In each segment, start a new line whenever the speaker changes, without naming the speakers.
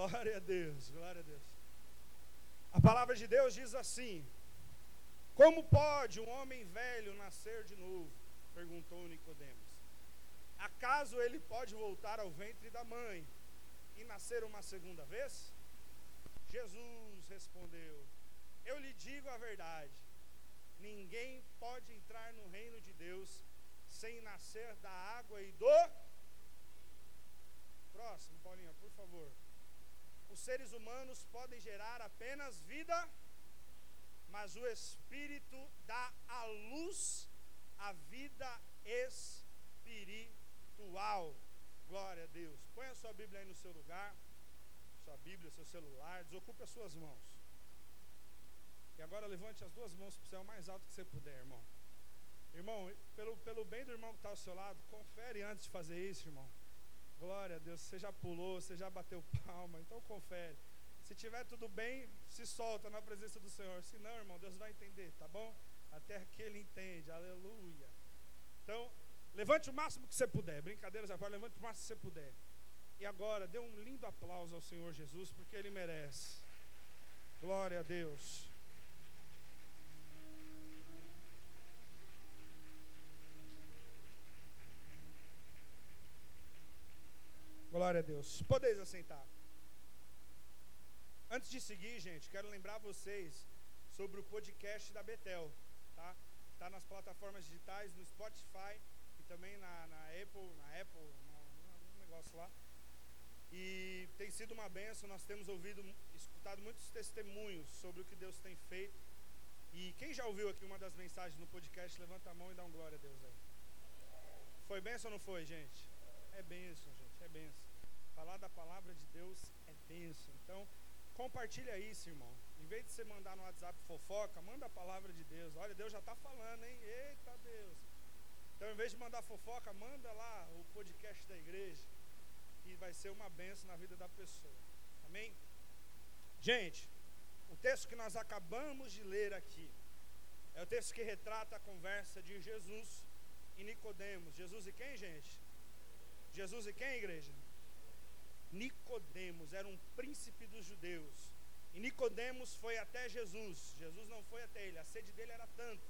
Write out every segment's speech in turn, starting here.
Glória a Deus, glória a Deus. A palavra de Deus diz assim: Como pode um homem velho nascer de novo? perguntou Nicodemos. Acaso ele pode voltar ao ventre da mãe e nascer uma segunda vez? Jesus respondeu: Eu lhe digo a verdade. Ninguém pode entrar no reino de Deus sem nascer da água e do. Próximo, Paulinha, por favor. Os seres humanos podem gerar apenas vida, mas o Espírito dá à luz a vida espiritual. Glória a Deus. Põe a sua Bíblia aí no seu lugar sua Bíblia, seu celular, desocupe as suas mãos. E agora levante as duas mãos para o céu mais alto que você puder, irmão. Irmão, pelo, pelo bem do irmão que está ao seu lado, confere antes de fazer isso, irmão. Glória a Deus, você já pulou, você já bateu palma, então confere. Se tiver tudo bem, se solta na presença do Senhor. Se não, irmão, Deus vai entender, tá bom? Até que ele entende, aleluia. Então, levante o máximo que você puder. Brincadeiras agora, levante o máximo que você puder. E agora, dê um lindo aplauso ao Senhor Jesus, porque Ele merece. Glória a Deus. Glória a Deus. Podeis assentar. Antes de seguir, gente, quero lembrar vocês sobre o podcast da Betel, tá? Está nas plataformas digitais, no Spotify e também na, na Apple, na Apple, no, no negócio lá. E tem sido uma benção, nós temos ouvido, escutado muitos testemunhos sobre o que Deus tem feito. E quem já ouviu aqui uma das mensagens no podcast, levanta a mão e dá um glória a Deus aí. Foi benção ou não foi, gente? É benção, é benção. Falar da palavra de Deus é benção. Então, compartilha isso, irmão. Em vez de você mandar no WhatsApp fofoca, manda a palavra de Deus. Olha, Deus já está falando, hein? Eita Deus. Então, em vez de mandar fofoca, manda lá o podcast da igreja que vai ser uma benção na vida da pessoa. Amém? Gente, o texto que nós acabamos de ler aqui é o texto que retrata a conversa de Jesus e Nicodemos. Jesus e quem, gente? Jesus e quem, igreja? Nicodemos era um príncipe dos judeus. E Nicodemos foi até Jesus. Jesus não foi até ele. A sede dele era tanto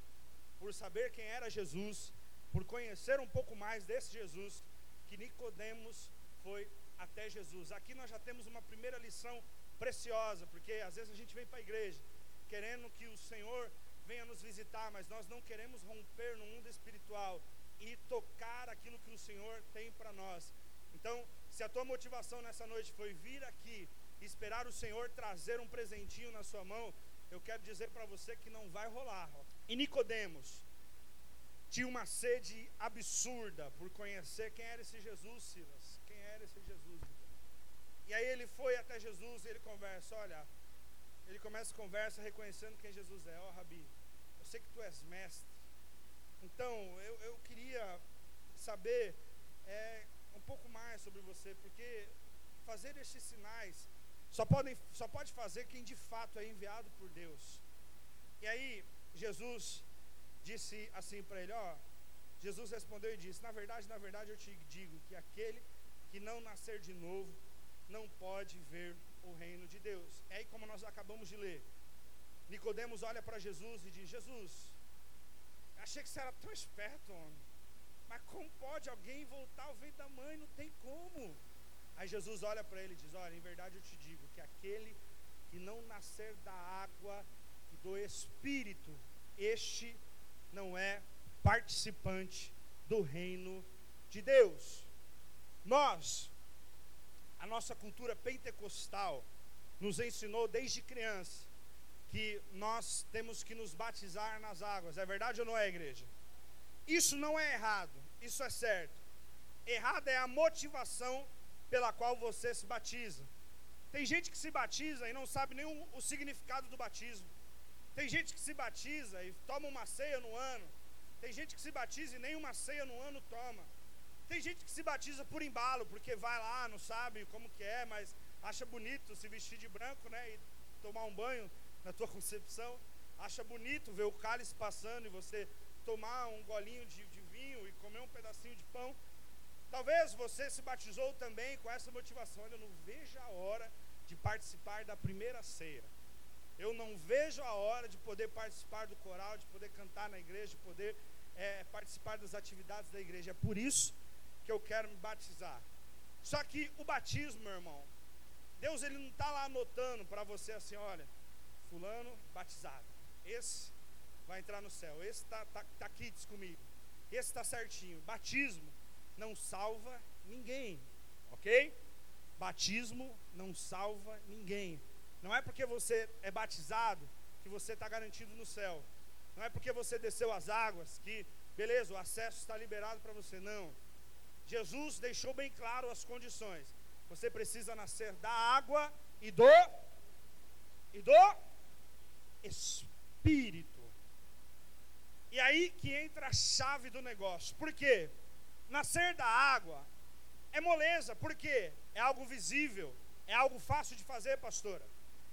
por saber quem era Jesus, por conhecer um pouco mais desse Jesus, que Nicodemos foi até Jesus. Aqui nós já temos uma primeira lição preciosa, porque às vezes a gente vem para a igreja querendo que o Senhor venha nos visitar, mas nós não queremos romper no mundo espiritual e tocar aquilo que o Senhor tem para nós. Então, se a tua motivação nessa noite foi vir aqui esperar o Senhor trazer um presentinho na sua mão, eu quero dizer para você que não vai rolar. E Nicodemos tinha uma sede absurda por conhecer quem era esse Jesus, Silas era esse Jesus. E aí ele foi até Jesus e ele conversa, olha, ele começa a conversa reconhecendo quem Jesus é. Ó oh, Rabi, eu sei que tu és mestre. Então, eu, eu queria saber é, um pouco mais sobre você, porque fazer estes sinais só, podem, só pode fazer quem de fato é enviado por Deus. E aí, Jesus disse assim para ele: Ó, Jesus respondeu e disse: Na verdade, na verdade, eu te digo que aquele que não nascer de novo não pode ver o reino de Deus. É aí como nós acabamos de ler. Nicodemos olha para Jesus e diz: Jesus, achei que você era tão esperto, homem. Mas como pode alguém voltar ao ventre da mãe? Não tem como. Aí Jesus olha para ele e diz: Olha, em verdade eu te digo que aquele que não nascer da água e do Espírito, este não é participante do reino de Deus. Nós, a nossa cultura pentecostal, nos ensinou desde criança que nós temos que nos batizar nas águas. É verdade ou não é, igreja? Isso não é errado, isso é certo. Errado é a motivação pela qual você se batiza. Tem gente que se batiza e não sabe nem o, o significado do batismo. Tem gente que se batiza e toma uma ceia no ano. Tem gente que se batiza e nem uma ceia no ano toma. Tem gente que se batiza por embalo, porque vai lá, não sabe como que é, mas acha bonito se vestir de branco, né? E tomar um banho na tua concepção. Acha bonito ver o cálice passando e você tomar um golinho de, de vinho e comer um pedacinho de pão. Talvez você se batizou também com essa motivação. Olha, eu não vejo a hora de participar da primeira ceia. Eu não vejo a hora de poder participar do coral, de poder cantar na igreja, de poder é, participar das atividades da igreja. É por isso que eu quero me batizar. Só que o batismo, meu irmão, Deus ele não está lá anotando para você assim, olha, fulano batizado. Esse vai entrar no céu. Esse está tá, tá quites comigo. Esse está certinho. Batismo não salva ninguém, ok? Batismo não salva ninguém. Não é porque você é batizado que você está garantido no céu. Não é porque você desceu as águas que, beleza, o acesso está liberado para você. Não. Jesus deixou bem claro as condições. Você precisa nascer da água e do e do Espírito. E aí que entra a chave do negócio. Por quê? Nascer da água é moleza, por quê? É algo visível, é algo fácil de fazer, pastora.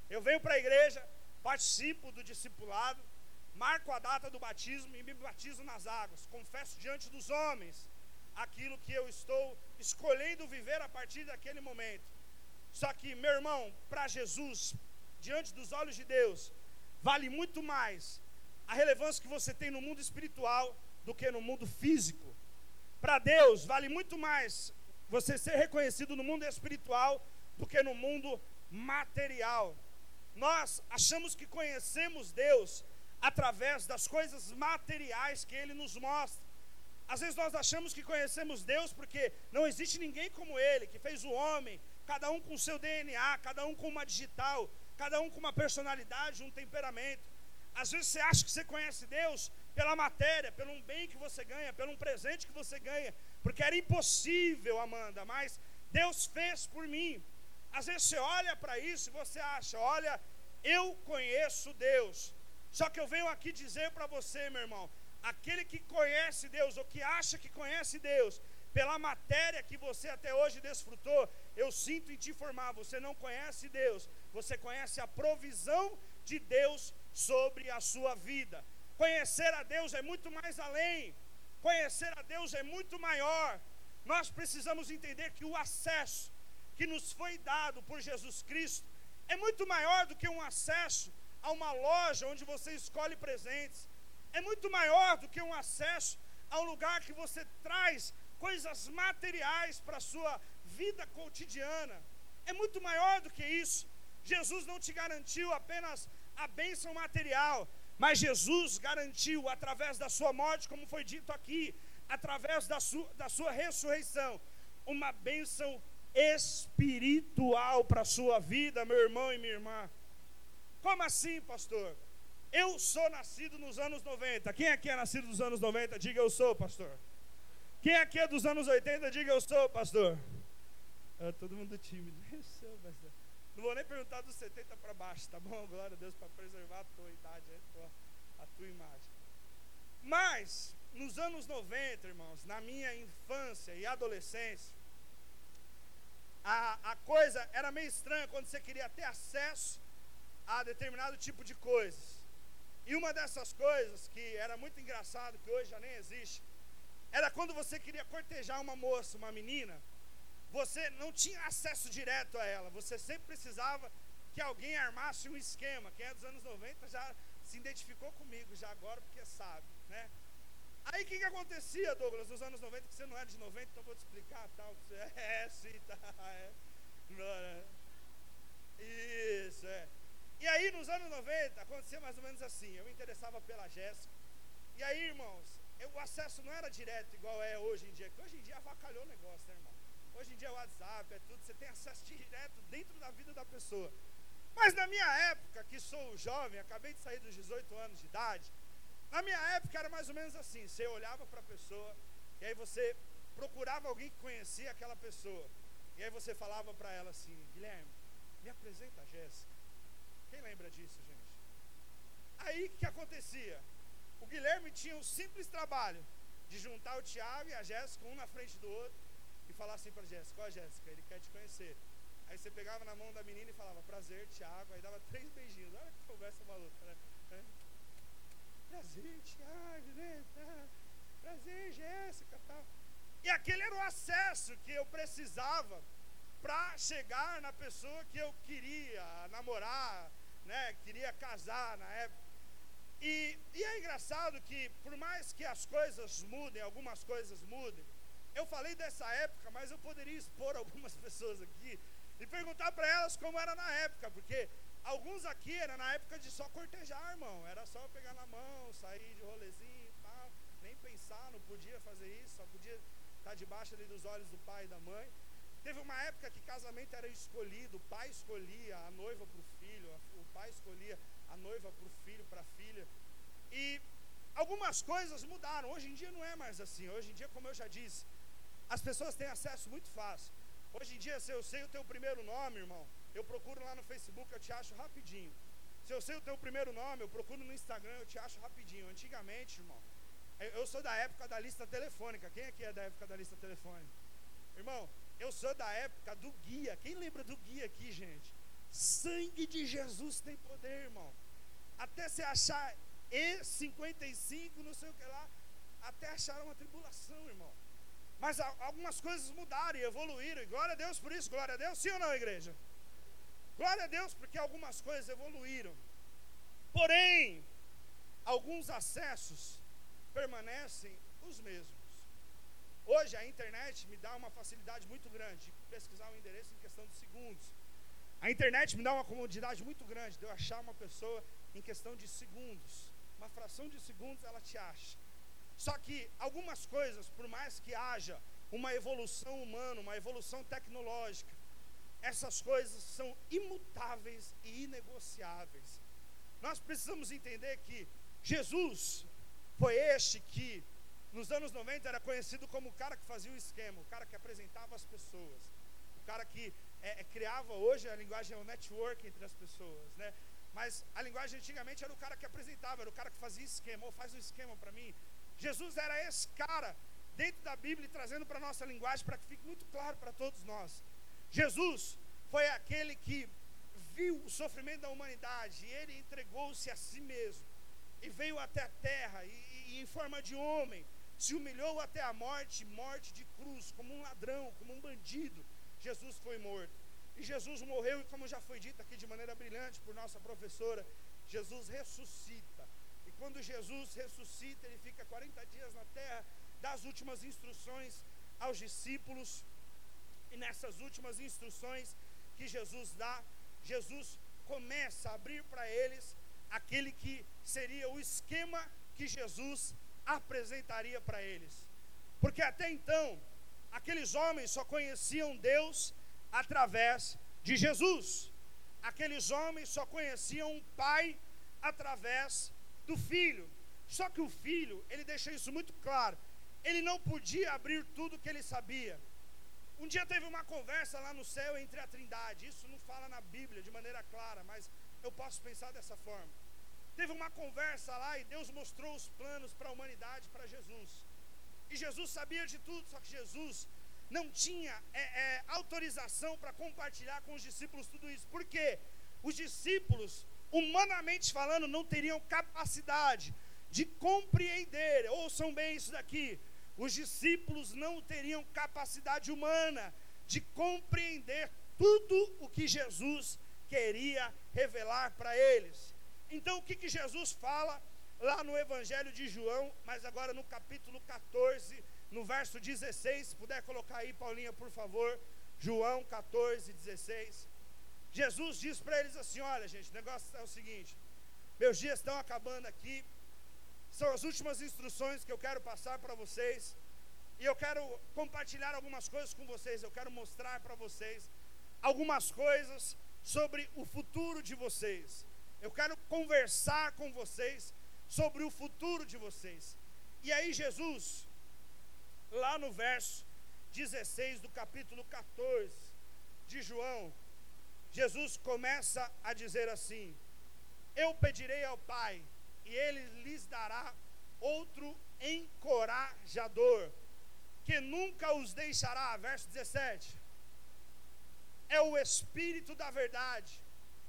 Eu venho para a igreja, participo do discipulado, marco a data do batismo e me batizo nas águas. Confesso diante dos homens aquilo que eu estou escolhendo viver a partir daquele momento. Só que, meu irmão, para Jesus, diante dos olhos de Deus, vale muito mais a relevância que você tem no mundo espiritual do que no mundo físico. Para Deus, vale muito mais você ser reconhecido no mundo espiritual do que no mundo material. Nós achamos que conhecemos Deus através das coisas materiais que Ele nos mostra. Às vezes nós achamos que conhecemos Deus porque não existe ninguém como Ele, que fez o homem, cada um com seu DNA, cada um com uma digital, cada um com uma personalidade, um temperamento. Às vezes você acha que você conhece Deus pela matéria, pelo bem que você ganha, pelo presente que você ganha, porque era impossível, Amanda, mas Deus fez por mim. Às vezes você olha para isso e você acha, olha, eu conheço Deus. Só que eu venho aqui dizer para você, meu irmão, aquele que conhece Deus, ou que acha que conhece Deus, pela matéria que você até hoje desfrutou, eu sinto em te informar, você não conhece Deus, você conhece a provisão de Deus sobre a sua vida. Conhecer a Deus é muito mais além, conhecer a Deus é muito maior. Nós precisamos entender que o acesso que nos foi dado por Jesus Cristo é muito maior do que um acesso a uma loja onde você escolhe presentes, é muito maior do que um acesso a um lugar que você traz coisas materiais para a sua vida cotidiana. É muito maior do que isso. Jesus não te garantiu apenas a bênção material, mas Jesus garantiu através da sua morte, como foi dito aqui, através da sua, da sua ressurreição, uma bênção espiritual para a sua vida, meu irmão e minha irmã. Como assim, pastor? Eu sou nascido nos anos 90. Quem aqui é nascido nos anos 90? Diga eu sou, pastor. Quem aqui é dos anos 80? Diga eu sou, pastor. É, todo mundo tímido. Eu sou, pastor. Não vou nem perguntar dos 70 para baixo, tá bom? Glória a Deus para preservar a tua idade, a tua, a tua imagem. Mas, nos anos 90, irmãos, na minha infância e adolescência, a, a coisa era meio estranha quando você queria ter acesso a determinado tipo de coisas. E uma dessas coisas que era muito engraçado, que hoje já nem existe, era quando você queria cortejar uma moça, uma menina, você não tinha acesso direto a ela, você sempre precisava que alguém armasse um esquema. Quem é dos anos 90 já se identificou comigo, já agora, porque sabe, né? Aí o que, que acontecia, Douglas, nos anos 90, que você não era de 90, então vou te explicar tal. Você, é, sim, tá, é. Isso, é. E aí, nos anos 90, acontecia mais ou menos assim. Eu me interessava pela Jéssica. E aí, irmãos, eu, o acesso não era direto igual é hoje em dia, que hoje em dia avacalhou o negócio, né, irmão? Hoje em dia é WhatsApp, é tudo, você tem acesso direto dentro da vida da pessoa. Mas na minha época, que sou jovem, acabei de sair dos 18 anos de idade, na minha época era mais ou menos assim: você olhava para a pessoa, e aí você procurava alguém que conhecia aquela pessoa, e aí você falava para ela assim: Guilherme, me apresenta a Jéssica. Quem lembra disso, gente? Aí o que acontecia? O Guilherme tinha o um simples trabalho de juntar o Tiago e a Jéssica, um na frente do outro, falar assim para Jéssica: oh, Jéssica, ele quer te conhecer. Aí você pegava na mão da menina e falava: Prazer, Tiago. Aí dava três beijinhos. Olha que conversa maluca, né? Prazer, Tiago, né? Tá. Prazer, Jéssica, tal. E aquele era o acesso que eu precisava para chegar na pessoa que eu queria namorar, né? Queria casar na época. E, e é engraçado que, por mais que as coisas mudem, algumas coisas mudem, eu falei dessa época, mas eu poderia expor algumas pessoas aqui e perguntar para elas como era na época, porque alguns aqui era na época de só cortejar, irmão, era só pegar na mão, sair de rolezinho e tal, nem pensar, não podia fazer isso, só podia estar debaixo ali dos olhos do pai e da mãe. Teve uma época que casamento era escolhido, o pai escolhia a noiva para o filho, o pai escolhia a noiva para o filho, para a filha. E algumas coisas mudaram. Hoje em dia não é mais assim. Hoje em dia, como eu já disse, as pessoas têm acesso muito fácil. Hoje em dia, se eu sei o teu primeiro nome, irmão, eu procuro lá no Facebook, eu te acho rapidinho. Se eu sei o teu primeiro nome, eu procuro no Instagram, eu te acho rapidinho. Antigamente, irmão, eu sou da época da lista telefônica. Quem aqui é da época da lista telefônica? Irmão, eu sou da época do guia. Quem lembra do guia aqui, gente? Sangue de Jesus tem poder, irmão. Até se achar E55, não sei o que lá, até achar uma tribulação, irmão. Mas algumas coisas mudaram e evoluíram. E glória a Deus por isso, glória a Deus, sim ou não, igreja? Glória a Deus, porque algumas coisas evoluíram. Porém, alguns acessos permanecem os mesmos. Hoje a internet me dá uma facilidade muito grande de pesquisar o um endereço em questão de segundos. A internet me dá uma comodidade muito grande de eu achar uma pessoa em questão de segundos. Uma fração de segundos ela te acha. Só que algumas coisas, por mais que haja uma evolução humana, uma evolução tecnológica, essas coisas são imutáveis e inegociáveis. Nós precisamos entender que Jesus foi este que nos anos 90 era conhecido como o cara que fazia o esquema, o cara que apresentava as pessoas, o cara que é, é, criava hoje a linguagem é o network entre as pessoas, né? Mas a linguagem antigamente era o cara que apresentava, era o cara que fazia esquema, ou faz um esquema para mim. Jesus era esse cara dentro da Bíblia trazendo para a nossa linguagem para que fique muito claro para todos nós. Jesus foi aquele que viu o sofrimento da humanidade e ele entregou-se a si mesmo e veio até a terra e, e em forma de homem se humilhou até a morte, morte de cruz, como um ladrão, como um bandido. Jesus foi morto. E Jesus morreu, e como já foi dito aqui de maneira brilhante por nossa professora, Jesus ressuscita. Quando Jesus ressuscita, ele fica 40 dias na terra, dá as últimas instruções aos discípulos. E nessas últimas instruções que Jesus dá, Jesus começa a abrir para eles aquele que seria o esquema que Jesus apresentaria para eles. Porque até então, aqueles homens só conheciam Deus através de Jesus. Aqueles homens só conheciam o Pai através do Filho. Só que o Filho, ele deixa isso muito claro. Ele não podia abrir tudo que ele sabia. Um dia teve uma conversa lá no céu entre a Trindade. Isso não fala na Bíblia de maneira clara, mas eu posso pensar dessa forma. Teve uma conversa lá e Deus mostrou os planos para a humanidade, para Jesus. E Jesus sabia de tudo, só que Jesus não tinha é, é, autorização para compartilhar com os discípulos tudo isso. Por quê? Os discípulos, humanamente falando, não teriam capacidade de compreender. Ouçam bem isso daqui. Os discípulos não teriam capacidade humana de compreender tudo o que Jesus queria revelar para eles. Então, o que, que Jesus fala lá no Evangelho de João, mas agora no capítulo 14, no verso 16, se puder colocar aí, Paulinha, por favor, João 14, 16. Jesus diz para eles assim: Olha, gente, o negócio é o seguinte: meus dias estão acabando aqui, são as últimas instruções que eu quero passar para vocês, e eu quero compartilhar algumas coisas com vocês, eu quero mostrar para vocês algumas coisas sobre o futuro de vocês. Eu quero conversar com vocês sobre o futuro de vocês. E aí, Jesus, lá no verso 16 do capítulo 14 de João, Jesus começa a dizer assim: Eu pedirei ao Pai, e ele lhes dará outro encorajador, que nunca os deixará. Verso 17. É o Espírito da Verdade.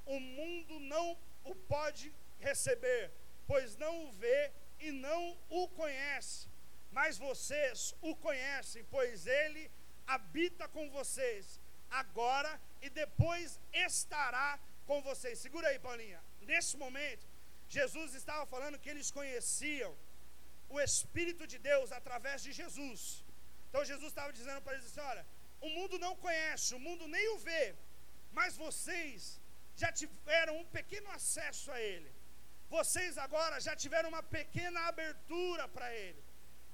O mundo não o pode receber, pois não o vê e não o conhece. Mas vocês o conhecem, pois ele habita com vocês agora e depois estará com vocês. Segura aí, Paulinha. Nesse momento, Jesus estava falando que eles conheciam o Espírito de Deus através de Jesus. Então Jesus estava dizendo para eles assim: olha, o mundo não conhece, o mundo nem o vê, mas vocês já tiveram um pequeno acesso a Ele. Vocês agora já tiveram uma pequena abertura para Ele.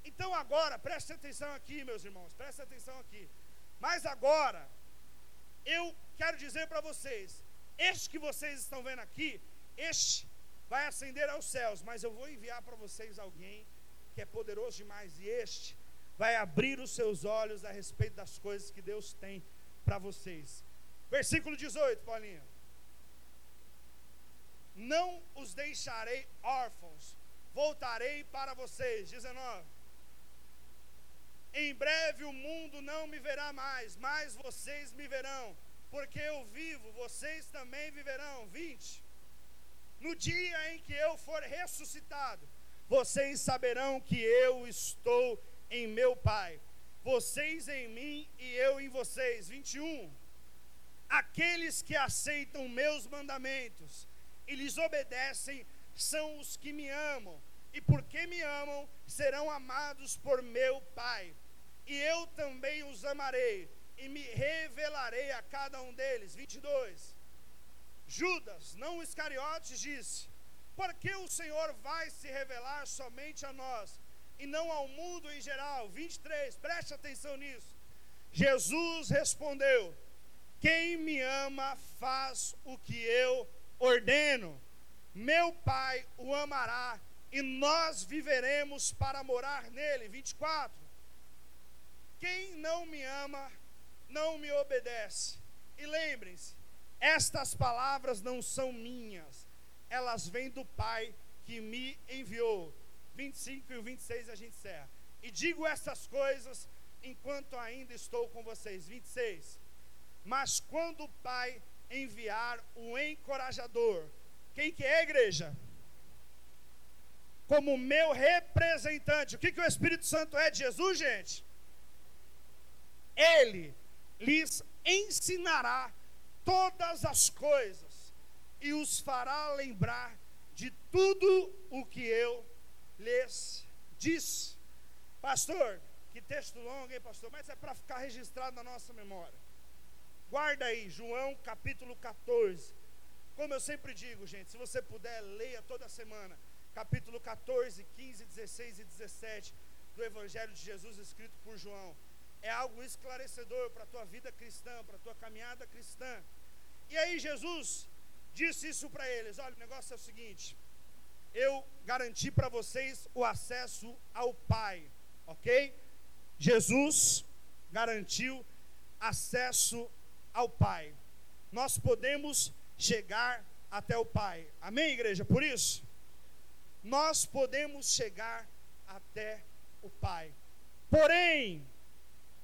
Então agora, preste atenção aqui, meus irmãos, preste atenção aqui. Mas agora, eu quero dizer para vocês: este que vocês estão vendo aqui, este vai ascender aos céus, mas eu vou enviar para vocês alguém que é poderoso demais, e este vai abrir os seus olhos a respeito das coisas que Deus tem para vocês. Versículo 18, Paulinha. Não os deixarei órfãos, voltarei para vocês. 19. Em breve o mundo não me verá mais, mas vocês me verão, porque eu vivo, vocês também viverão. 20. No dia em que eu for ressuscitado, vocês saberão que eu estou em meu Pai, vocês em mim e eu em vocês. 21. Aqueles que aceitam meus mandamentos e lhes obedecem são os que me amam, e porque me amam, serão amados por meu Pai. E eu também os amarei e me revelarei a cada um deles. 22. Judas, não Iscariotes, disse: Por que o Senhor vai se revelar somente a nós e não ao mundo em geral? 23. Preste atenção nisso. Jesus respondeu: Quem me ama faz o que eu ordeno. Meu Pai o amará e nós viveremos para morar nele. 24. Quem não me ama, não me obedece. E lembrem-se, estas palavras não são minhas, elas vêm do Pai que me enviou. 25 e 26 a gente encerra. E digo essas coisas enquanto ainda estou com vocês. 26. Mas quando o Pai enviar o encorajador, quem que é a igreja? Como meu representante. O que, que o Espírito Santo é de Jesus, gente? Ele lhes ensinará todas as coisas e os fará lembrar de tudo o que eu lhes disse. Pastor, que texto longo, hein, pastor? Mas é para ficar registrado na nossa memória. Guarda aí, João capítulo 14. Como eu sempre digo, gente, se você puder, leia toda semana. Capítulo 14, 15, 16 e 17 do Evangelho de Jesus escrito por João é algo esclarecedor para a tua vida cristã, para a tua caminhada cristã. E aí Jesus disse isso para eles: olha, o negócio é o seguinte, eu garanti para vocês o acesso ao Pai, ok? Jesus garantiu acesso ao Pai. Nós podemos chegar até o Pai. Amém, igreja? Por isso, nós podemos chegar até o Pai. Porém,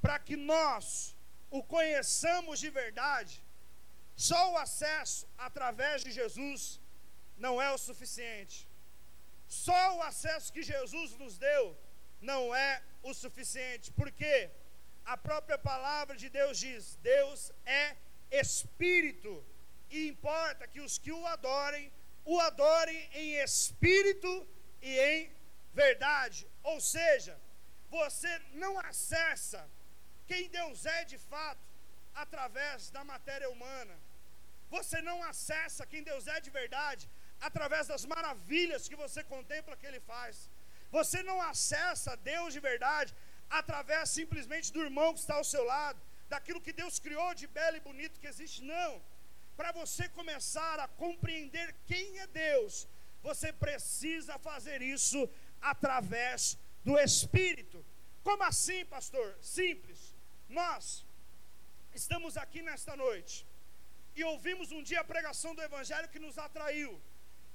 para que nós o conheçamos de verdade, só o acesso através de Jesus não é o suficiente. Só o acesso que Jesus nos deu não é o suficiente, porque a própria palavra de Deus diz: Deus é espírito, e importa que os que o adorem, o adorem em espírito e em verdade. Ou seja, você não acessa quem Deus é de fato através da matéria humana. Você não acessa quem Deus é de verdade através das maravilhas que você contempla que Ele faz. Você não acessa Deus de verdade através simplesmente do irmão que está ao seu lado, daquilo que Deus criou de belo e bonito que existe. Não. Para você começar a compreender quem é Deus, você precisa fazer isso através do Espírito. Como assim, pastor? Simples. Nós estamos aqui nesta noite e ouvimos um dia a pregação do Evangelho que nos atraiu,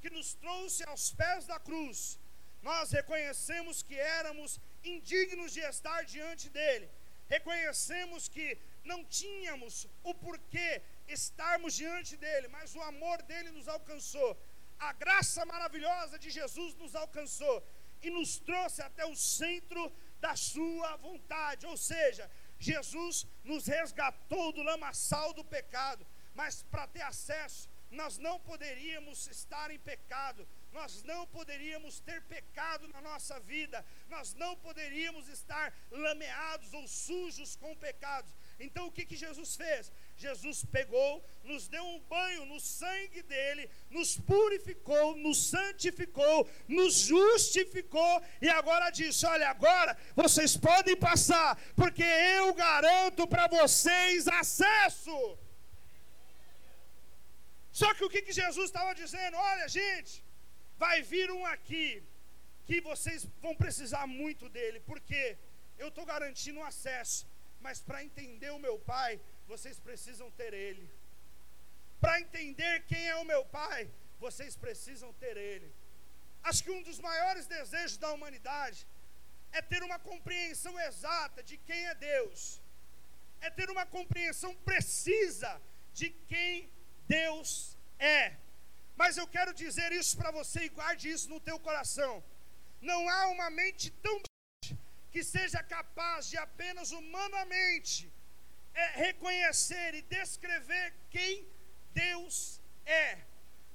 que nos trouxe aos pés da cruz. Nós reconhecemos que éramos indignos de estar diante dele, reconhecemos que não tínhamos o porquê estarmos diante dele, mas o amor dele nos alcançou, a graça maravilhosa de Jesus nos alcançou e nos trouxe até o centro da sua vontade, ou seja, Jesus nos resgatou do lamaçal do pecado, mas para ter acesso, nós não poderíamos estar em pecado, nós não poderíamos ter pecado na nossa vida, nós não poderíamos estar lameados ou sujos com pecados. Então o que, que Jesus fez? Jesus pegou, nos deu um banho no sangue dele, nos purificou, nos santificou, nos justificou e agora disse: Olha, agora vocês podem passar, porque eu garanto para vocês acesso. Só que o que, que Jesus estava dizendo? Olha, gente, vai vir um aqui que vocês vão precisar muito dele, porque eu estou garantindo acesso, mas para entender o meu Pai, vocês precisam ter Ele. Para entender quem é o meu Pai, vocês precisam ter Ele. Acho que um dos maiores desejos da humanidade é ter uma compreensão exata de quem é Deus, é ter uma compreensão precisa de quem Deus é. Mas eu quero dizer isso para você e guarde isso no teu coração. Não há uma mente tão que seja capaz de apenas humanamente é reconhecer e descrever quem Deus é.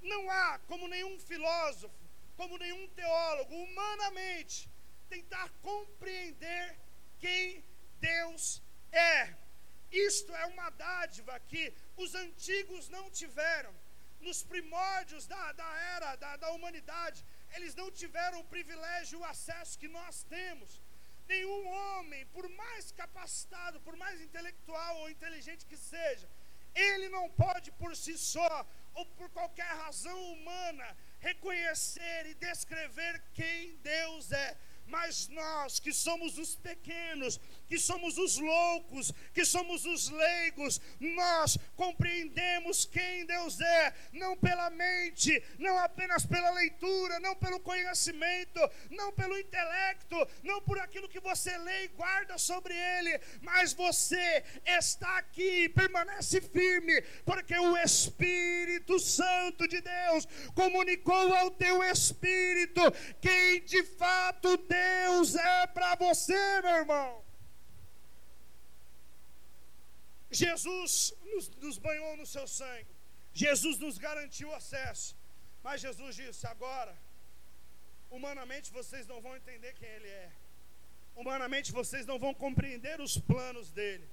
Não há como nenhum filósofo, como nenhum teólogo, humanamente, tentar compreender quem Deus é. Isto é uma dádiva que os antigos não tiveram. Nos primórdios da, da era da, da humanidade, eles não tiveram o privilégio, o acesso que nós temos. Nenhum homem, por mais capacitado, por mais intelectual ou inteligente que seja, ele não pode por si só, ou por qualquer razão humana, reconhecer e descrever quem Deus é. Mas nós que somos os pequenos, que somos os loucos, que somos os leigos, nós compreendemos quem Deus é, não pela mente, não apenas pela leitura, não pelo conhecimento, não pelo intelecto, não por aquilo que você lê e guarda sobre ele, mas você está aqui, permanece firme, porque o Espírito Santo de Deus comunicou ao teu espírito quem de fato Deus é para você, meu irmão. Jesus nos, nos banhou no seu sangue, Jesus nos garantiu acesso, mas Jesus disse: agora, humanamente vocês não vão entender quem Ele é, humanamente vocês não vão compreender os planos dele,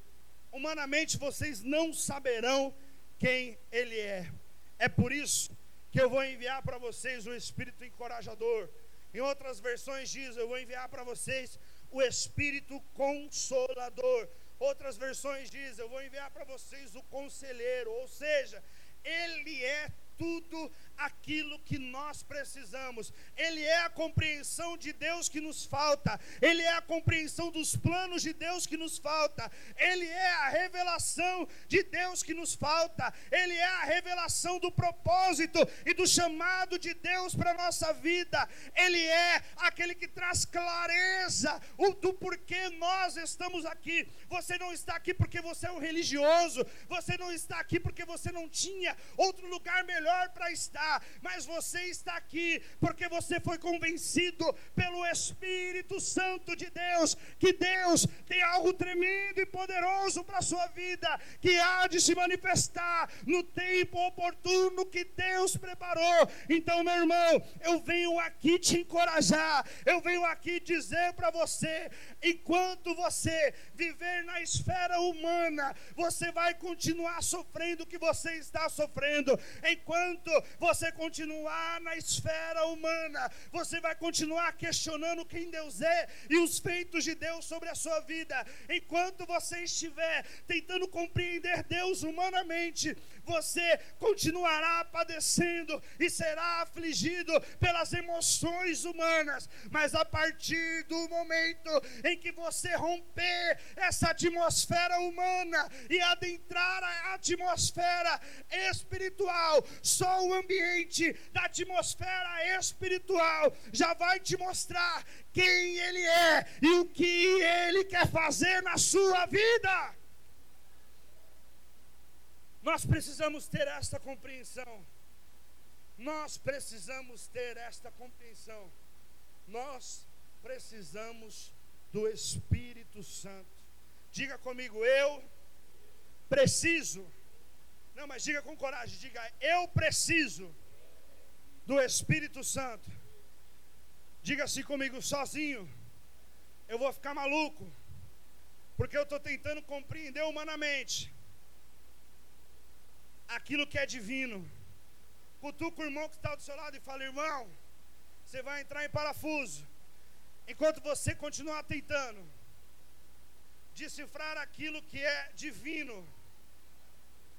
humanamente vocês não saberão quem Ele é. É por isso que eu vou enviar para vocês o Espírito encorajador. Em outras versões diz: eu vou enviar para vocês o Espírito consolador. Outras versões diz: Eu vou enviar para vocês o conselheiro, ou seja, ele é tudo aquilo que nós precisamos. Ele é a compreensão de Deus que nos falta. Ele é a compreensão dos planos de Deus que nos falta. Ele é a revelação de Deus que nos falta. Ele é a revelação do propósito e do chamado de Deus para a nossa vida. Ele é aquele que traz clareza do porquê nós estamos aqui. Você não está aqui porque você é um religioso. Você não está aqui porque você não tinha outro lugar melhor para estar mas você está aqui porque você foi convencido pelo Espírito Santo de Deus que Deus tem algo tremendo e poderoso para a sua vida, que há de se manifestar no tempo oportuno que Deus preparou. Então, meu irmão, eu venho aqui te encorajar, eu venho aqui dizer para você: enquanto você viver na esfera humana, você vai continuar sofrendo o que você está sofrendo, enquanto você você continuar na esfera humana, você vai continuar questionando quem Deus é e os feitos de Deus sobre a sua vida. Enquanto você estiver tentando compreender Deus humanamente, você continuará padecendo e será afligido pelas emoções humanas, mas a partir do momento em que você romper essa atmosfera humana e adentrar a atmosfera espiritual, só o ambiente da atmosfera espiritual já vai te mostrar quem Ele é e o que Ele quer fazer na sua vida. Nós precisamos ter esta compreensão. Nós precisamos ter esta compreensão. Nós precisamos do Espírito Santo. Diga comigo, eu preciso. Não, mas diga com coragem, diga, eu preciso do Espírito Santo. Diga assim comigo, sozinho, eu vou ficar maluco, porque eu estou tentando compreender humanamente aquilo que é divino. Cutuca o irmão que está do seu lado e fala: irmão, você vai entrar em parafuso. Enquanto você continuar tentando decifrar aquilo que é divino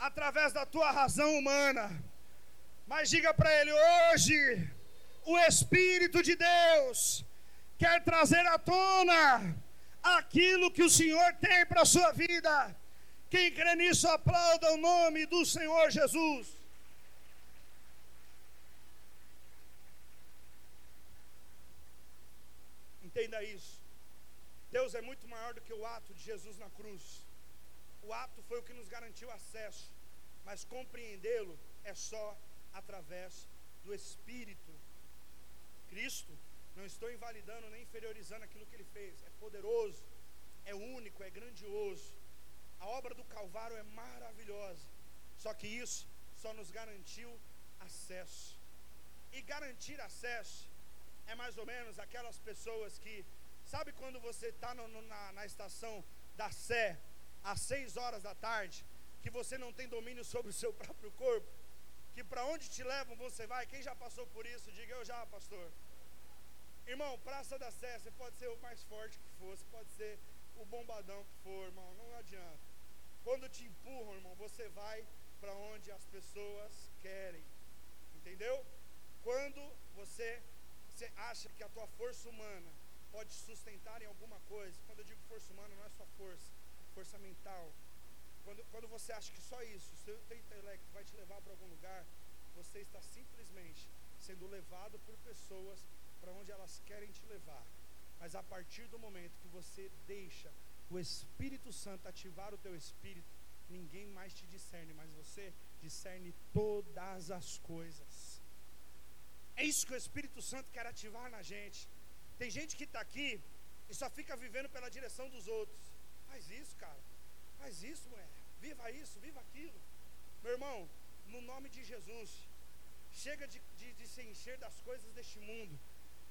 através da tua razão humana. Mas diga para ele: hoje, o Espírito de Deus quer trazer à tona aquilo que o Senhor tem para a sua vida. Quem crê nisso, aplauda o nome do Senhor Jesus. Entenda isso. Deus é muito maior do que o ato de Jesus na cruz. O ato foi o que nos garantiu acesso, mas compreendê-lo é só através do Espírito. Cristo, não estou invalidando nem inferiorizando aquilo que ele fez, é poderoso, é único, é grandioso. A obra do Calvário é maravilhosa, só que isso só nos garantiu acesso. E garantir acesso é mais ou menos aquelas pessoas que, sabe quando você está na, na estação da Sé, às seis horas da tarde, que você não tem domínio sobre o seu próprio corpo, que para onde te levam você vai, quem já passou por isso, diga eu já, pastor. Irmão, Praça da Sé, você pode ser o mais forte que for, você pode ser o bombadão que for, irmão, não adianta. Quando te empurram, irmão, você vai para onde as pessoas querem. Entendeu? Quando você, você acha que a tua força humana pode sustentar em alguma coisa, quando eu digo força humana, não é só força, força mental. Quando, quando você acha que só isso, seu intelecto vai te levar para algum lugar, você está simplesmente sendo levado por pessoas para onde elas querem te levar. Mas a partir do momento que você deixa o Espírito Santo ativar o teu espírito, ninguém mais te discerne, mas você discerne todas as coisas. É isso que o Espírito Santo quer ativar na gente. Tem gente que está aqui e só fica vivendo pela direção dos outros. Faz isso, cara. Faz isso, mulher. Viva isso, viva aquilo. Meu irmão, no nome de Jesus, chega de, de, de se encher das coisas deste mundo.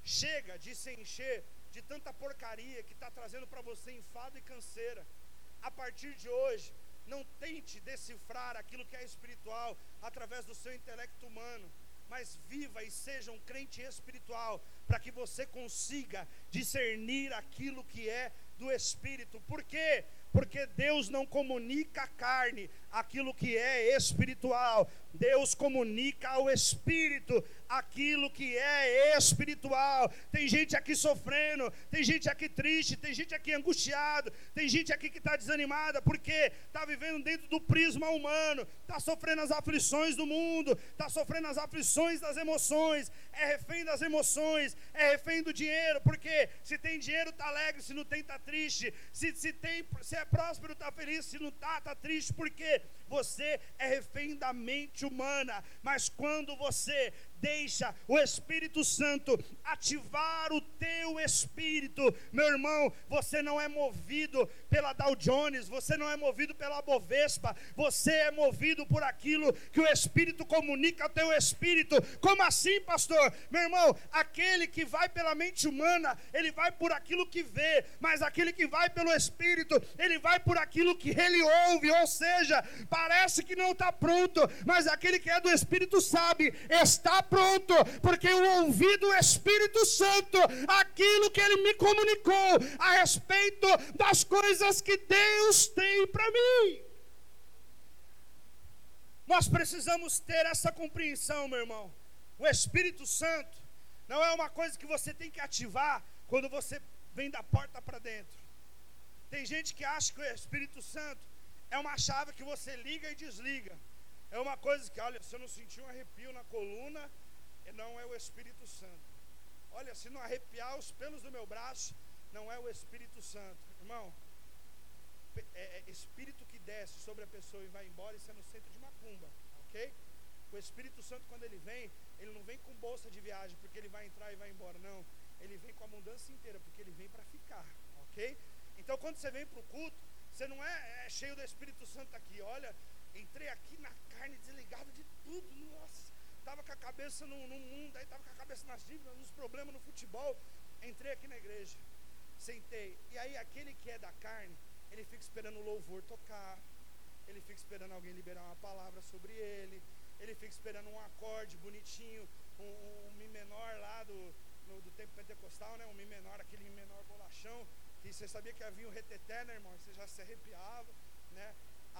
Chega de se encher de tanta porcaria que está trazendo para você enfado e canseira. A partir de hoje, não tente decifrar aquilo que é espiritual através do seu intelecto humano, mas viva e seja um crente espiritual, para que você consiga discernir aquilo que é do espírito. Por quê? Porque Deus não comunica a carne aquilo que é espiritual, Deus comunica ao espírito aquilo que é espiritual. Tem gente aqui sofrendo, tem gente aqui triste, tem gente aqui angustiado, tem gente aqui que está desanimada porque está vivendo dentro do prisma humano, está sofrendo as aflições do mundo, está sofrendo as aflições das emoções, é refém das emoções, é refém do dinheiro, porque se tem dinheiro está alegre, se não tem está triste, se, se, tem, se é próspero está feliz, se não está está triste, porque você é refém da mente humana, mas quando você deixa o Espírito Santo ativar o teu espírito, meu irmão, você não é movido pela Dow Jones, você não é movido pela Bovespa, você é movido por aquilo que o Espírito comunica ao teu espírito. Como assim, pastor? Meu irmão, aquele que vai pela mente humana, ele vai por aquilo que vê, mas aquele que vai pelo Espírito, ele vai por aquilo que ele ouve, ou seja, parece que não está pronto, mas aquele que é do Espírito sabe, está pronto, porque eu ouvi do Espírito Santo aquilo que ele me comunicou a respeito das coisas que Deus tem para mim. Nós precisamos ter essa compreensão, meu irmão. O Espírito Santo não é uma coisa que você tem que ativar quando você vem da porta para dentro. Tem gente que acha que o Espírito Santo é uma chave que você liga e desliga. É uma coisa que, olha, se eu não sentir um arrepio na coluna, não é o Espírito Santo. Olha, se não arrepiar os pelos do meu braço, não é o Espírito Santo. Irmão, é, é Espírito que desce sobre a pessoa e vai embora, isso é no centro de Macumba, ok? O Espírito Santo, quando ele vem, ele não vem com bolsa de viagem, porque ele vai entrar e vai embora, não. Ele vem com a mudança inteira, porque ele vem para ficar, ok? Então, quando você vem para o culto, Você não é, é cheio do Espírito Santo aqui. Olha, entrei aqui na carne desligado de tudo. Nossa, estava com a cabeça no, no mundo, aí estava com a cabeça nas dívidas, nos problemas no futebol. Entrei aqui na igreja, sentei. E aí aquele que é da carne, ele fica esperando o louvor tocar. Ele fica esperando alguém liberar uma palavra sobre ele. Ele fica esperando um acorde bonitinho, um, um, um mi menor lá do, no, do tempo pentecostal, né? Um mi menor, aquele mi menor bolachão, que você sabia que havia um reteté, né, irmão? Você já se arrepiava, né?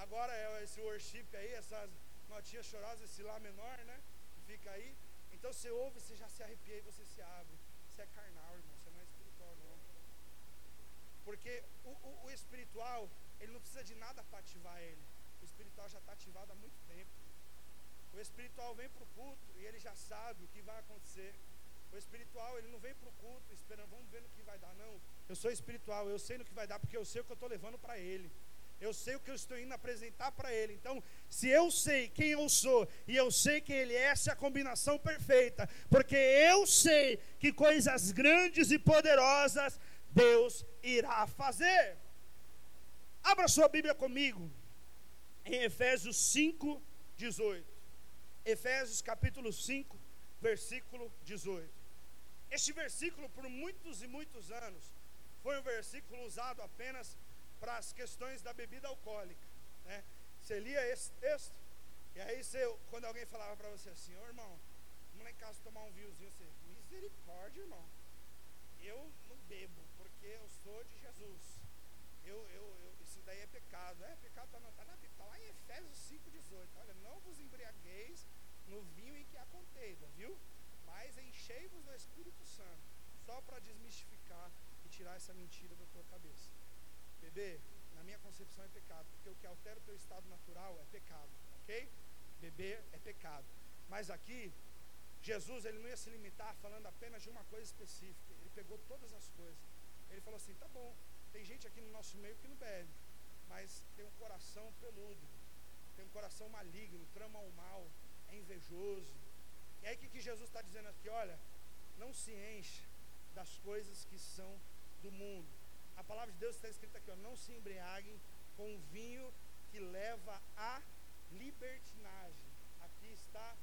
Agora é esse worship aí, essas notinhas chorosas, esse lá menor, né? Que fica aí. Então você ouve, você já se arrepia e você se abre. Você é carnal, irmão, você não é espiritual, não. Porque o, o, o espiritual, ele não precisa de nada para ativar ele. O espiritual já está ativado há muito tempo. O espiritual vem para o culto e ele já sabe o que vai acontecer. O espiritual, ele não vem para o culto esperando, vamos ver no que vai dar. Não, eu sou espiritual, eu sei no que vai dar, porque eu sei o que eu estou levando para ele. Eu sei o que eu estou indo apresentar para ele. Então, se eu sei quem eu sou e eu sei que ele é, essa é a combinação perfeita, porque eu sei que coisas grandes e poderosas Deus irá fazer. Abra sua Bíblia comigo em Efésios 5, 18. Efésios capítulo 5, versículo 18. Este versículo, por muitos e muitos anos, foi um versículo usado apenas para as questões da bebida alcoólica. Né? Você lia esse texto, e aí você, quando alguém falava para você assim, ô oh, irmão, vamos lá em casa tomar um vinhozinho, você, misericórdia, irmão. Eu não bebo, porque eu sou de Jesus. Eu, eu, eu isso daí é pecado. É, pecado está tá na Bíblia, está lá em Efésios 5,18. Olha, não vos embriagueis no vinho em que há contenda, viu? Mas enchei-vos do Espírito Santo, só para desmistificar e tirar essa mentira da tua cabeça. Beber, na minha concepção, é pecado, porque o que altera o teu estado natural é pecado, ok? Beber é pecado. Mas aqui, Jesus ele não ia se limitar falando apenas de uma coisa específica. Ele pegou todas as coisas. Ele falou assim: tá bom, tem gente aqui no nosso meio que não bebe, mas tem um coração peludo, tem um coração maligno, trama o mal, é invejoso. E aí o que, que Jesus está dizendo aqui? Olha, não se enche das coisas que são do mundo. A palavra de Deus está escrita aqui, ó, não se embriaguem com vinho que leva à libertinagem. Aqui está,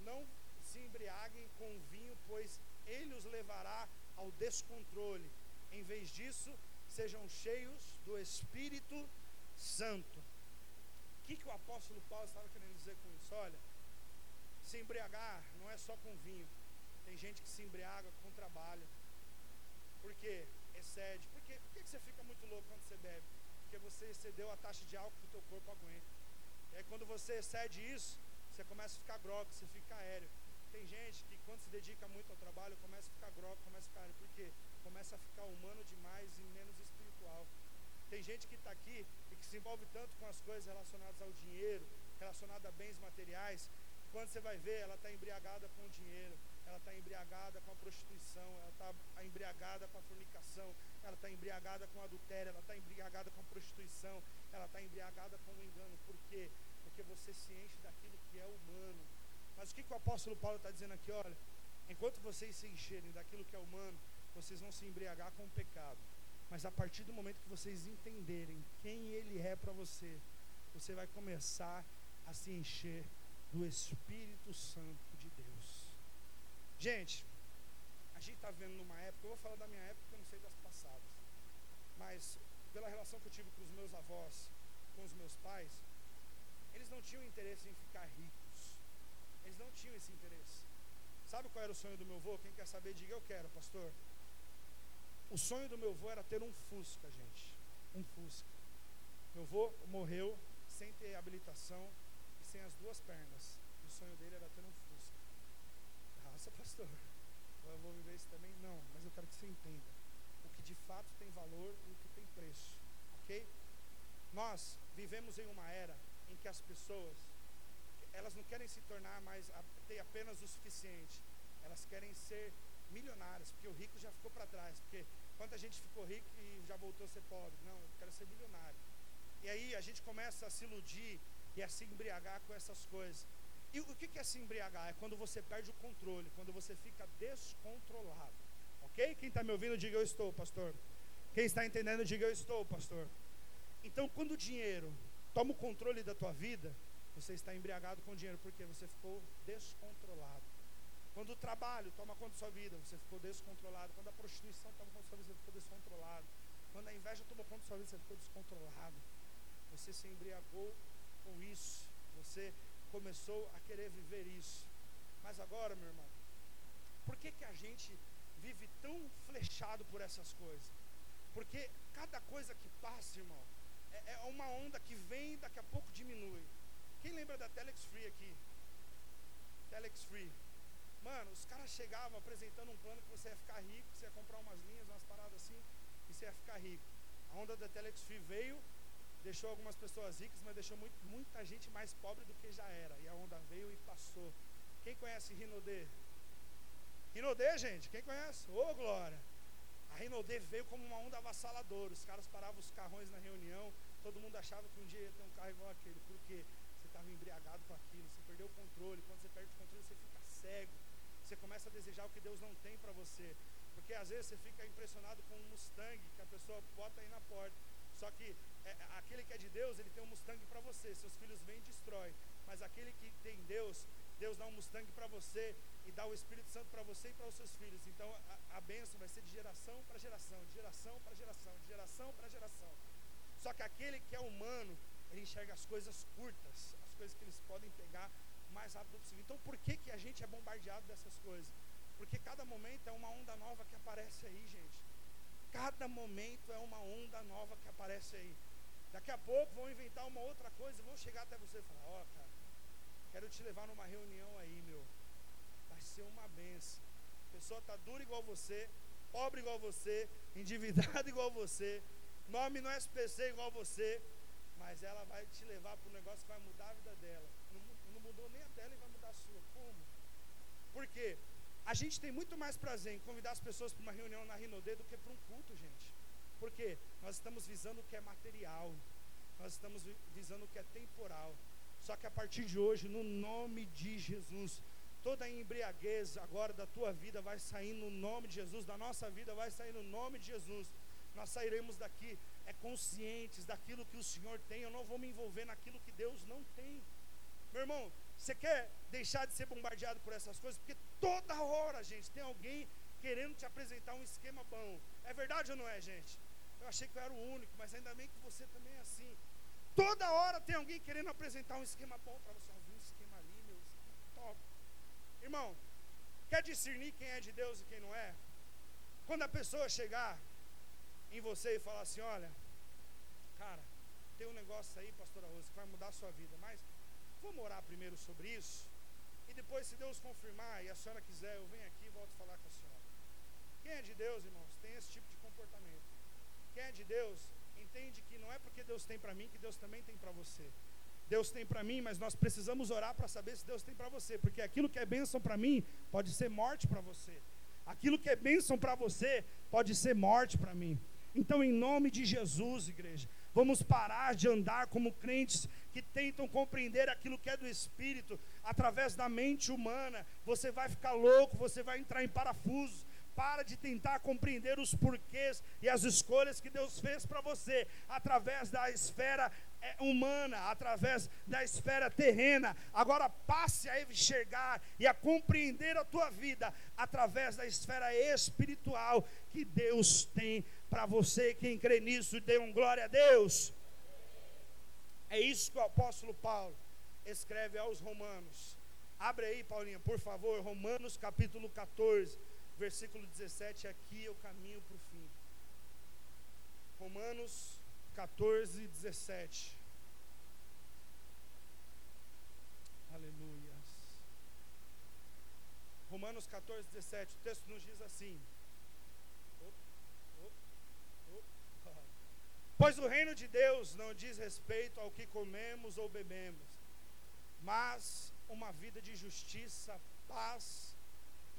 não se embriaguem com vinho, pois ele os levará ao descontrole. Em vez disso, sejam cheios do Espírito Santo. O que, que o apóstolo Paulo estava querendo dizer com isso? Olha, se embriagar não é só com vinho. Tem gente que se embriaga com trabalho. Por quê? Excede. Por, quê? Por que você fica muito louco quando você bebe? Porque você excedeu a taxa de álcool que o teu corpo aguenta. E aí quando você excede isso, você começa a ficar grogue, você fica aéreo. Tem gente que quando se dedica muito ao trabalho, começa a ficar grogue, começa a ficar aéreo. Por quê? Começa a ficar humano demais e menos espiritual. Tem gente que está aqui e que se envolve tanto com as coisas relacionadas ao dinheiro, relacionadas a bens materiais, quando você vai ver, ela está embriagada com o dinheiro, ela está embriagada com a prostituição, ela está embriagada com a fornicação, ela está embriagada com adultério, ela está embriagada com a prostituição, ela está embriagada com o engano. Por quê? Porque você se enche daquilo que é humano. Mas o que, que o apóstolo Paulo está dizendo aqui? Olha, enquanto vocês se encherem daquilo que é humano, vocês vão se embriagar com o pecado. Mas a partir do momento que vocês entenderem quem ele é para você, você vai começar a se encher do Espírito Santo. Gente, a gente está vendo numa época, eu vou falar da minha época, eu não sei das passadas, mas pela relação que eu tive com os meus avós, com os meus pais, eles não tinham interesse em ficar ricos. Eles não tinham esse interesse. Sabe qual era o sonho do meu avô? Quem quer saber, diga eu quero, pastor. O sonho do meu avô era ter um Fusca, gente. Um Fusca. Meu avô morreu sem ter habilitação, sem as duas pernas. E o sonho dele era ter um Fusca. Nossa, pastor, eu vou viver isso também? Não, mas eu quero que você entenda o que de fato tem valor e o que tem preço, ok? Nós vivemos em uma era em que as pessoas, elas não querem se tornar mais, ter apenas o suficiente, elas querem ser milionárias, porque o rico já ficou para trás, porque quanta gente ficou rico e já voltou a ser pobre, não, eu quero ser milionário. E aí a gente começa a se iludir e a se embriagar com essas coisas. E o que é se embriagar? É quando você perde o controle, quando você fica descontrolado. Ok? Quem está me ouvindo, diga eu estou, pastor. Quem está entendendo, diga eu estou, pastor. Então, quando o dinheiro toma o controle da tua vida, você está embriagado com o dinheiro porque você ficou descontrolado. Quando o trabalho toma conta da sua vida, você ficou descontrolado. Quando a prostituição toma conta da sua vida, você ficou descontrolado. Quando a inveja tomou conta da sua vida, você ficou descontrolado. Você se embriagou com isso. Você começou a querer viver isso. Mas agora, meu irmão, por que, que a gente vive tão flechado por essas coisas? Porque cada coisa que passa, irmão, é, é uma onda que vem e daqui a pouco diminui. Quem lembra da Telex Free aqui? Telex Free. Mano, os caras chegavam apresentando um plano que você ia ficar rico, que você ia comprar umas linhas, umas paradas assim, e você ia ficar rico. A onda da Telex Free veio, deixou algumas pessoas ricas, mas deixou muito, muita gente mais pobre do que já era. E a onda veio e passou. Quem conhece Rinodê? Rinodê, gente, quem conhece? Ô, oh, glória! A Rinodê veio como uma onda avassaladora. Os caras paravam os carrões na reunião, todo mundo achava que um dia ia ter um carro igual aquele. Por quê? Você estava embriagado com aquilo, você perdeu o controle. Quando você perde o controle, você fica cego você começa a desejar o que Deus não tem para você. Porque às vezes você fica impressionado com um Mustang que a pessoa bota aí na porta. Só que é, aquele que é de Deus, ele tem um Mustang para você. Seus filhos vêm e destrói. Mas aquele que tem Deus, Deus dá um Mustang para você e dá o Espírito Santo para você e para os seus filhos. Então a, a bênção vai ser de geração para geração, de geração para geração, de geração para geração. Só que aquele que é humano, ele enxerga as coisas curtas, as coisas que eles podem pegar mais rápido possível. Então, por que, que a gente é bombardeado dessas coisas? Porque cada momento é uma onda nova que aparece aí, gente. Cada momento é uma onda nova que aparece aí. Daqui a pouco vão inventar uma outra coisa, vão chegar até você e falar: Ó, oh, cara, quero te levar numa reunião aí, meu. Vai ser uma benção. A pessoa está dura igual você, pobre igual você, endividada igual você, nome no SPC igual você, mas ela vai te levar para um negócio que vai mudar a vida dela mudou nem a dela e vai mudar a sua. Como? Por quê? A gente tem muito mais prazer em convidar as pessoas para uma reunião na Rinodê do que para um culto, gente. Por quê? Nós estamos visando o que é material. Nós estamos visando o que é temporal. Só que a partir de hoje, no nome de Jesus, toda a embriaguez agora da tua vida vai sair no nome de Jesus, da nossa vida vai sair no nome de Jesus. Nós sairemos daqui é conscientes daquilo que o Senhor tem. Eu não vou me envolver naquilo que Deus não tem. Meu irmão, você quer deixar de ser bombardeado por essas coisas? Porque toda hora, gente, tem alguém querendo te apresentar um esquema bom. É verdade ou não é, gente? Eu achei que eu era o único, mas ainda bem que você também é assim. Toda hora tem alguém querendo apresentar um esquema bom para você. Ouvir um esquema ali, meu, esquema top. Irmão, quer discernir quem é de Deus e quem não é? Quando a pessoa chegar em você e falar assim: olha, cara, tem um negócio aí, pastora Rosa, que vai mudar a sua vida, mas Vamos orar primeiro sobre isso? E depois, se Deus confirmar e a senhora quiser, eu venho aqui e volto falar com a senhora. Quem é de Deus, irmãos, tem esse tipo de comportamento. Quem é de Deus, entende que não é porque Deus tem para mim que Deus também tem para você. Deus tem para mim, mas nós precisamos orar para saber se Deus tem para você, porque aquilo que é bênção para mim pode ser morte para você. Aquilo que é bênção para você pode ser morte para mim. Então, em nome de Jesus, igreja, vamos parar de andar como crentes que tentam compreender aquilo que é do espírito através da mente humana. Você vai ficar louco, você vai entrar em parafusos. Para de tentar compreender os porquês e as escolhas que Deus fez para você através da esfera é, humana, através da esfera terrena. Agora passe a enxergar e a compreender a tua vida através da esfera espiritual que Deus tem para você. Quem crê nisso, dê um glória a Deus. É isso que o apóstolo Paulo escreve aos Romanos. Abre aí, Paulinha, por favor, Romanos capítulo 14, versículo 17. Aqui eu caminho para o fim. Romanos 14, 17. Aleluia. Romanos 14, 17. O texto nos diz assim: Pois o reino de Deus não diz respeito ao que comemos ou bebemos, mas uma vida de justiça, paz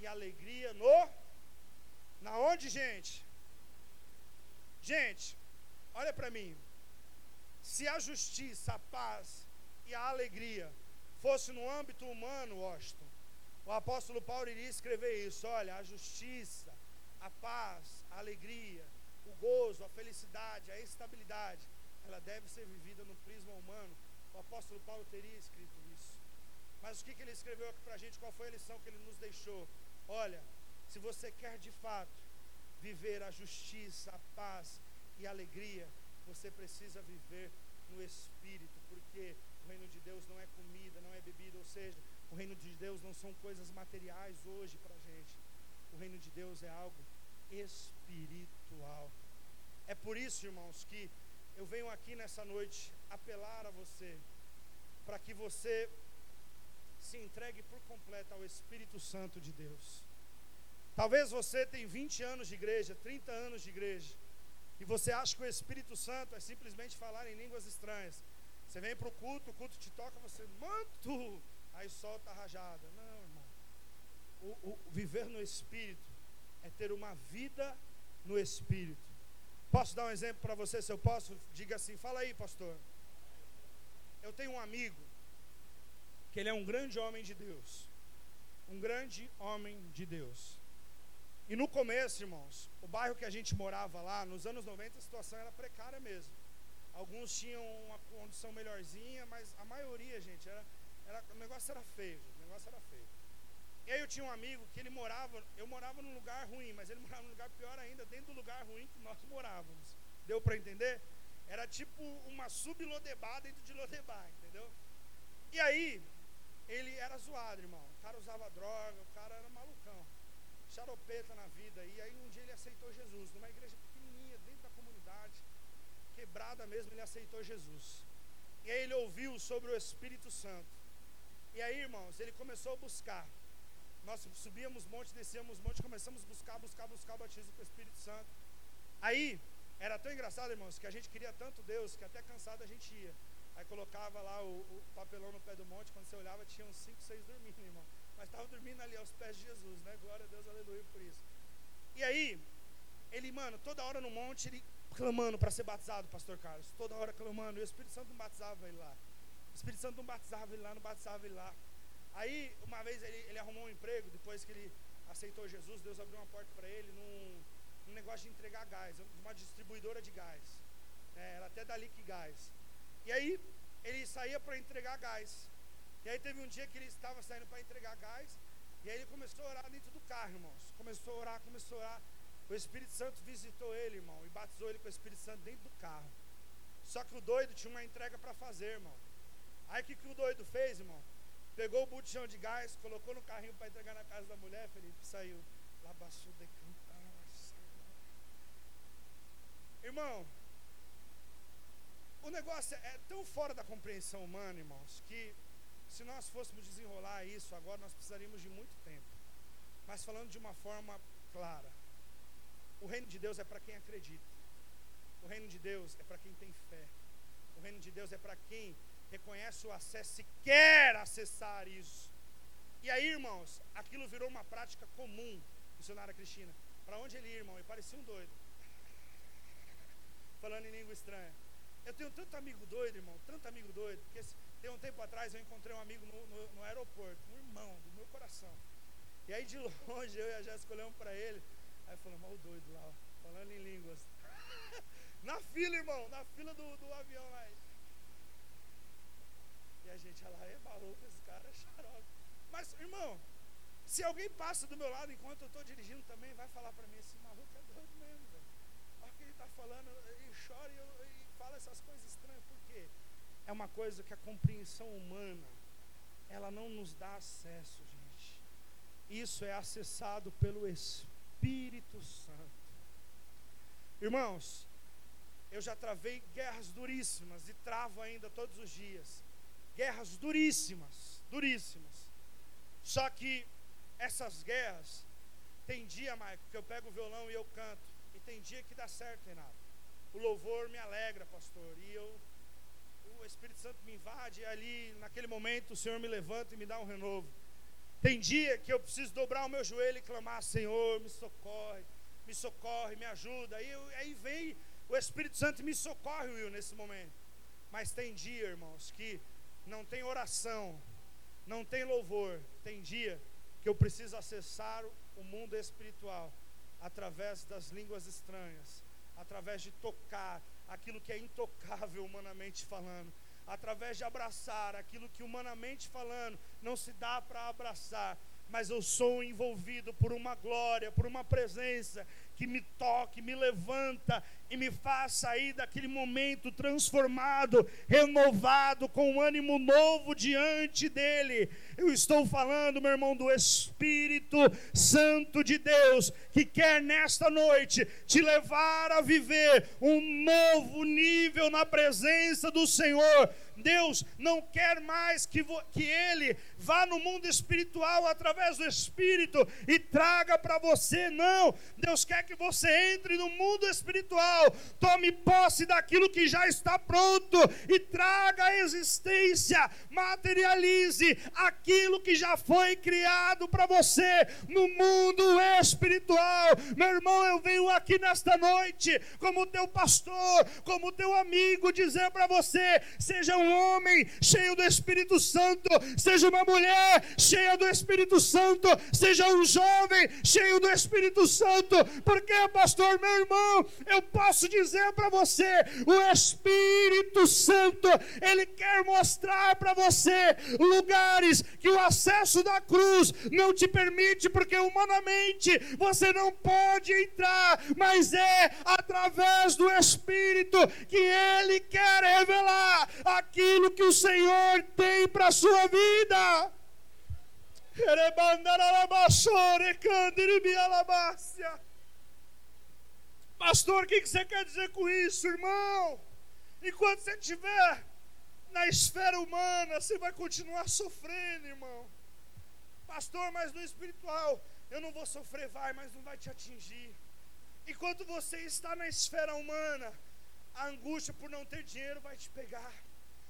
alegria no na onde, gente? Gente, olha para mim. Se a justiça, a paz e a alegria fosse no âmbito humano, o apóstolo Paulo iria escrever isso. Olha, a justiça, a paz, a alegria, o gozo, a felicidade, a estabilidade ela deve ser vivida no prisma humano. O apóstolo Paulo teria escrito isso. Mas o que, que ele escreveu aqui para a gente? Qual foi a lição que ele nos deixou? Olha, se você quer de fato viver a justiça, a paz e a alegria, você precisa viver no Espírito, porque o reino de Deus não é comida, não é bebida, ou seja, o reino de Deus não são coisas materiais hoje para a gente. O reino de Deus é algo espiritual. É por isso, irmãos, que eu venho aqui nessa noite apelar a você, para que você se entregue por completo ao Espírito Santo de Deus. Talvez você tenha 20 anos de igreja, 30 anos de igreja, e você acha que o Espírito Santo é simplesmente falar em línguas estranhas. Você vem para o culto, o culto te toca, você, manto, aí solta a rajada. Não, irmão. O, o, viver no Espírito é ter uma vida no Espírito. Posso dar um exemplo para você, se eu posso? Diga assim, fala aí, pastor. Eu tenho um amigo, que ele é um grande homem de Deus. Um grande homem de Deus. E no começo, irmãos, o bairro que a gente morava lá, nos anos 90, a situação era precária mesmo. Alguns tinham uma condição melhorzinha, mas a maioria, gente, era, era, o negócio era feio, o negócio era feio. E aí eu tinha um amigo que ele morava, eu morava num lugar ruim, mas ele morava num lugar pior ainda, dentro do lugar ruim que nós morávamos. Deu para entender? Era tipo uma sub-Lodebá dentro de Lodebá, entendeu? E aí, ele era zoado, irmão. O cara usava droga, o cara era malucão xaropeta na vida. E aí um dia ele aceitou Jesus, numa igreja pequenininha, dentro da comunidade, quebrada mesmo, ele aceitou Jesus. E aí ele ouviu sobre o Espírito Santo. E aí, irmãos, ele começou a buscar. Nós subíamos monte, descíamos monte, começamos a buscar, buscar, buscar o batismo com o Espírito Santo. Aí, era tão engraçado, irmãos, que a gente queria tanto Deus que até cansado a gente ia. Aí colocava lá o, o papelão no pé do monte, quando você olhava, tinha uns 5, 6 dormindo, irmão mas estava dormindo ali aos pés de Jesus, né? Glória a Deus, aleluia por isso. E aí, ele, mano, toda hora no monte, ele clamando para ser batizado, pastor Carlos, toda hora clamando, e o Espírito Santo não batizava ele lá. O Espírito Santo não batizava ele lá, não batizava ele lá. Aí, uma vez ele, ele arrumou um emprego, depois que ele aceitou Jesus, Deus abriu uma porta para ele num, num, negócio de entregar gás, uma distribuidora de gás. É, era até da Lick Gás. E aí, ele saía para entregar gás. E aí teve um dia que ele estava saindo para entregar gás, e aí ele começou a orar dentro do carro, irmãos. Começou a orar, começou a orar. O Espírito Santo visitou ele, irmão, e batizou ele com o Espírito Santo dentro do carro. Só que o doido tinha uma entrega para fazer, irmão. Aí o que, que o doido fez, irmão? Pegou o botijão de gás, colocou no carrinho para entregar na casa da mulher, Felipe, saiu. Labaçou de cantar. Irmão, o negócio é tão fora da compreensão humana, irmãos, que se nós fôssemos desenrolar isso agora, nós precisaríamos de muito tempo. Mas falando de uma forma clara, o reino de Deus é para quem acredita. O reino de Deus é para quem tem fé. O reino de Deus é para quem reconhece o acesso e quer acessar isso. E aí, irmãos, aquilo virou uma prática comum, missionária Cristina. Para onde ele ia, irmão? Ele parecia um doido. Falando em língua estranha. Eu tenho tanto amigo doido, irmão, tanto amigo doido, que esse, tem um tempo atrás eu encontrei um amigo no, no, no, aeroporto, um irmão do meu coração. E aí de longe eu e a Jéssica olhamos para ele, aí falamos, mal doido lá, falando em línguas. na fila, irmão, na fila do, do avião lá. E a gente, olha lá, é maluco esse cara, é xarope. Mas, irmão, se alguém passa do meu lado enquanto eu estou dirigindo também, vai falar para mim, esse maluco é doido mesmo, velho. Olha o que ele está falando, ele chora e, eu, e fala essas coisas estranhas, por quê? é uma coisa que a compreensão humana ela não nos dá acesso, gente. Isso é acessado pelo Espírito Santo. Irmãos, eu já travei guerras duríssimas e travo ainda todos os dias. Guerras duríssimas, duríssimas. Só que essas guerras, tem dia, Maico, que eu pego o violão e eu canto. E tem dia que dá certo, Renato. O louvor me alegra, pastor. E eu o Espírito Santo me invade e ali, naquele momento, o Senhor me levanta e me dá um renovo. Tem dia que eu preciso dobrar o meu joelho e clamar: Senhor, me socorre, me socorre, me ajuda. Aí, aí vem o Espírito Santo e me socorre, Will, nesse momento. Mas tem dia, irmãos, que não tem oração, não tem louvor. Tem dia que eu preciso acessar o mundo espiritual através das línguas estranhas, através de tocar, aquilo que é intocável humanamente falando, através de abraçar aquilo que humanamente falando não se dá para abraçar, mas eu sou envolvido por uma glória, por uma presença que me toque, me levanta e me faz sair daquele momento transformado, renovado, com um ânimo novo diante dele. Eu estou falando, meu irmão, do Espírito Santo de Deus, que quer nesta noite te levar a viver um novo nível na presença do Senhor. Deus não quer mais que, que Ele vá no mundo espiritual através do Espírito e traga para você, não. Deus quer que você entre no mundo espiritual, tome posse daquilo que já está pronto e traga a existência, materialize aquilo que já foi criado para você no mundo espiritual. Meu irmão, eu venho aqui nesta noite, como teu pastor, como teu amigo, dizer para você: seja um homem cheio do Espírito Santo, seja uma mulher cheia do Espírito Santo, seja um jovem cheio do Espírito Santo, porque pastor, meu irmão, eu posso dizer para você: o Espírito Santo, ele quer mostrar para você lugares que o acesso da cruz não te permite, porque humanamente você não pode entrar, mas é através do Espírito que ele quer revelar aquilo que o Senhor tem para a sua vida. Pastor, o que você quer dizer com isso, irmão? Enquanto você estiver na esfera humana, você vai continuar sofrendo, irmão. Pastor, mas no espiritual, eu não vou sofrer, vai, mas não vai te atingir. Enquanto você está na esfera humana, a angústia por não ter dinheiro vai te pegar,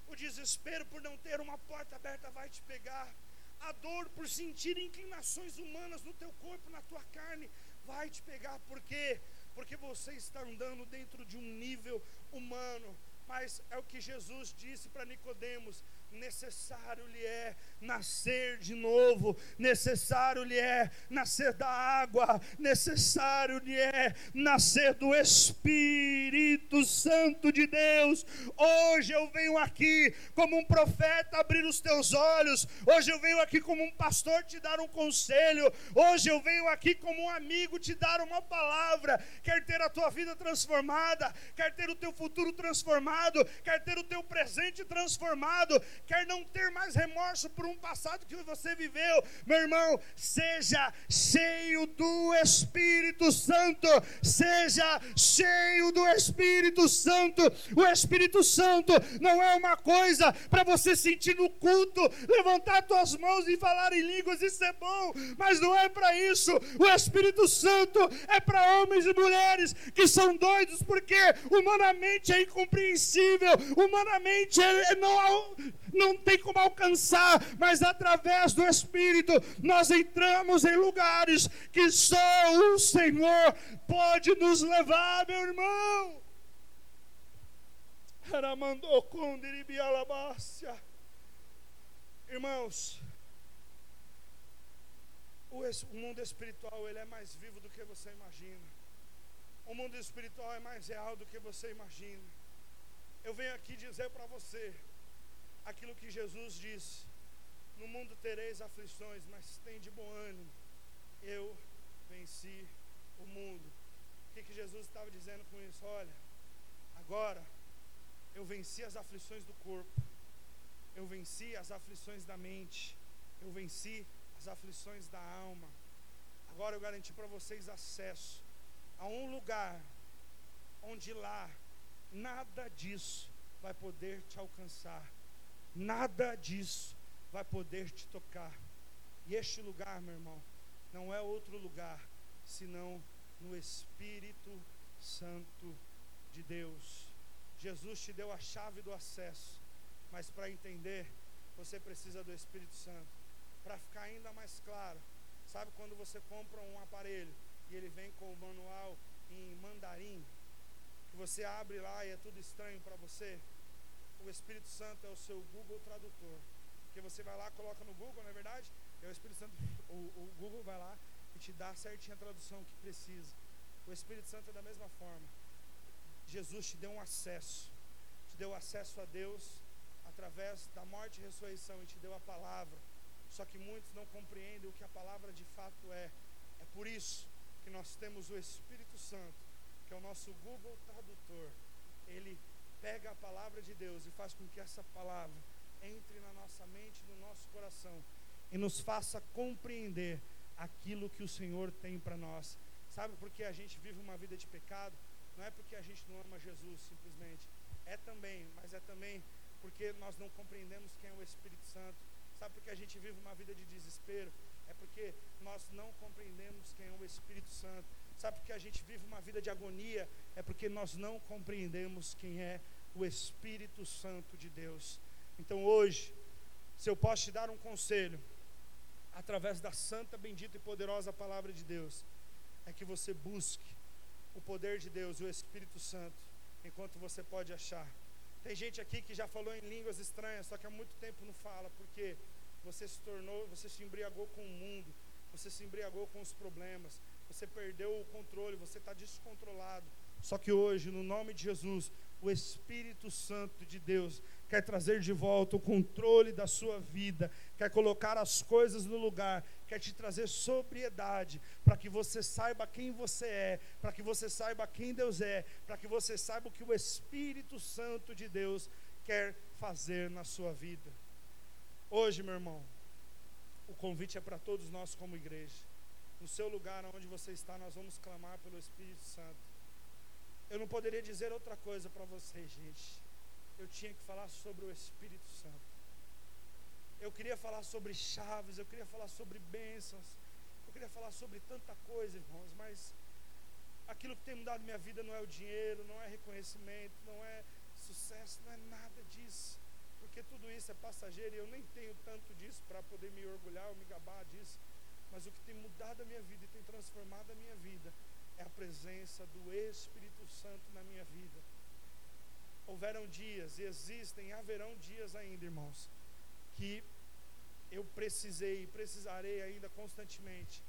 o desespero por não ter uma porta aberta vai te pegar, a dor por sentir inclinações humanas no teu corpo, na tua carne, vai te pegar. Por quê? porque você está andando dentro de um nível humano. Mas é o que Jesus disse para Nicodemos: necessário lhe é nascer de novo, necessário lhe é nascer da água, necessário lhe é nascer do Espírito Santo de Deus. Hoje eu venho aqui como um profeta abrir os teus olhos, hoje eu venho aqui como um pastor te dar um conselho, hoje eu venho aqui como um amigo te dar uma palavra. Quer ter a tua vida transformada, quer ter o teu futuro transformado, quer ter o teu presente transformado, quer não ter mais remorso por um passado que você viveu, meu irmão, seja cheio do Espírito Santo, seja cheio do Espírito Santo. O Espírito Santo não é uma coisa para você sentir no culto, levantar suas mãos e falar em línguas, isso é bom, mas não é para isso. O Espírito Santo é para homens e mulheres que são doidos porque humanamente é incompreensível, humanamente é, é não não tem como alcançar, mas através do Espírito nós entramos em lugares que só o Senhor pode nos levar, meu irmão. Irmãos, o mundo espiritual ele é mais vivo do que você imagina. O mundo espiritual é mais real do que você imagina. Eu venho aqui dizer para você, aquilo que Jesus disse: No mundo tereis aflições, mas tem de bom ânimo. Eu venci o mundo. O que, que Jesus estava dizendo com isso? Olha, agora eu venci as aflições do corpo, eu venci as aflições da mente, eu venci as aflições da alma. Agora eu garanti para vocês acesso a um lugar onde lá nada disso vai poder te alcançar nada disso vai poder te tocar. E este lugar, meu irmão, não é outro lugar senão no Espírito Santo de Deus. Jesus te deu a chave do acesso, mas para entender, você precisa do Espírito Santo. Para ficar ainda mais claro, sabe quando você compra um aparelho e ele vem com o manual em mandarim, que você abre lá e é tudo estranho para você? O Espírito Santo é o seu Google Tradutor. Porque você vai lá, coloca no Google, não é verdade? E o Espírito Santo, o, o Google vai lá e te dá certinha a tradução que precisa. O Espírito Santo é da mesma forma. Jesus te deu um acesso, te deu acesso a Deus através da morte e ressurreição e te deu a palavra. Só que muitos não compreendem o que a palavra de fato é. É por isso que nós temos o Espírito Santo, que é o nosso Google Tradutor. Ele pega a palavra de Deus e faz com que essa palavra entre na nossa mente, no nosso coração e nos faça compreender aquilo que o Senhor tem para nós. Sabe por que a gente vive uma vida de pecado? Não é porque a gente não ama Jesus, simplesmente. É também, mas é também porque nós não compreendemos quem é o Espírito Santo. Sabe por que a gente vive uma vida de desespero? É porque nós não compreendemos quem é o Espírito Santo. Sabe por que a gente vive uma vida de agonia? É porque nós não compreendemos quem é o Espírito Santo de Deus. Então hoje, se eu posso te dar um conselho, através da santa, bendita e poderosa palavra de Deus, é que você busque o poder de Deus, o Espírito Santo, enquanto você pode achar. Tem gente aqui que já falou em línguas estranhas, só que há muito tempo não fala, porque você se tornou, você se embriagou com o mundo, você se embriagou com os problemas, você perdeu o controle, você está descontrolado. Só que hoje, no nome de Jesus, o Espírito Santo de Deus quer trazer de volta o controle da sua vida, quer colocar as coisas no lugar, quer te trazer sobriedade, para que você saiba quem você é, para que você saiba quem Deus é, para que você saiba o que o Espírito Santo de Deus quer fazer na sua vida. Hoje, meu irmão, o convite é para todos nós como igreja. No seu lugar onde você está, nós vamos clamar pelo Espírito Santo. Eu não poderia dizer outra coisa para vocês, gente eu tinha que falar sobre o Espírito Santo. Eu queria falar sobre chaves, eu queria falar sobre bênçãos, eu queria falar sobre tanta coisa, irmãos, mas aquilo que tem mudado minha vida não é o dinheiro, não é reconhecimento, não é sucesso, não é nada disso, porque tudo isso é passageiro e eu nem tenho tanto disso para poder me orgulhar ou me gabar disso, mas o que tem mudado a minha vida e tem transformado a minha vida é a presença do Espírito Santo na minha vida. Houveram dias, e existem, haverão dias ainda, irmãos, que eu precisei e precisarei ainda constantemente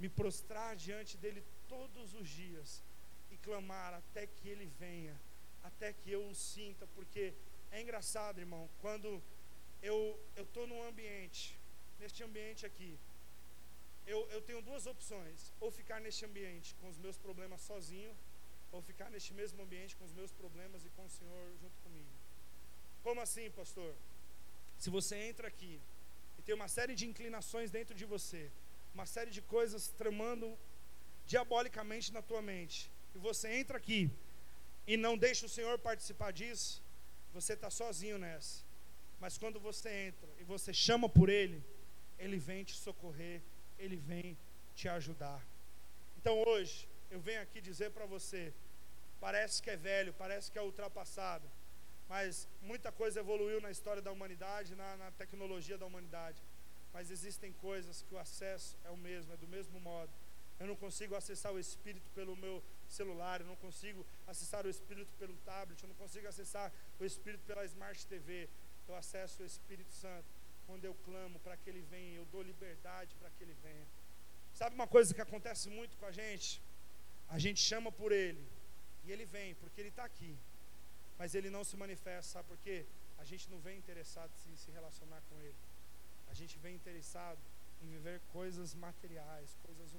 me prostrar diante dele todos os dias e clamar até que ele venha, até que eu o sinta, porque é engraçado, irmão, quando eu estou num ambiente, neste ambiente aqui, eu, eu tenho duas opções: ou ficar neste ambiente com os meus problemas sozinho, ou ficar neste mesmo ambiente com os meus problemas e com o Senhor junto comigo. Como assim, pastor? Se você entra aqui e tem uma série de inclinações dentro de você, uma série de coisas tramando diabolicamente na tua mente, e você entra aqui e não deixa o Senhor participar disso, você está sozinho nessa. Mas quando você entra e você chama por Ele, Ele vem te socorrer, Ele vem te ajudar. Então hoje, eu venho aqui dizer para você: parece que é velho, parece que é ultrapassado, mas muita coisa evoluiu na história da humanidade, na, na tecnologia da humanidade. Mas existem coisas que o acesso é o mesmo, é do mesmo modo. Eu não consigo acessar o Espírito pelo meu celular, eu não consigo acessar o Espírito pelo tablet, eu não consigo acessar o Espírito pela Smart TV. Eu acesso o Espírito Santo quando eu clamo para que Ele venha, eu dou liberdade para que Ele venha. Sabe uma coisa que acontece muito com a gente? A gente chama por ele e ele vem, porque ele está aqui. Mas ele não se manifesta, sabe por quê? A gente não vem interessado em se relacionar com ele. A gente vem interessado em viver coisas materiais, coisas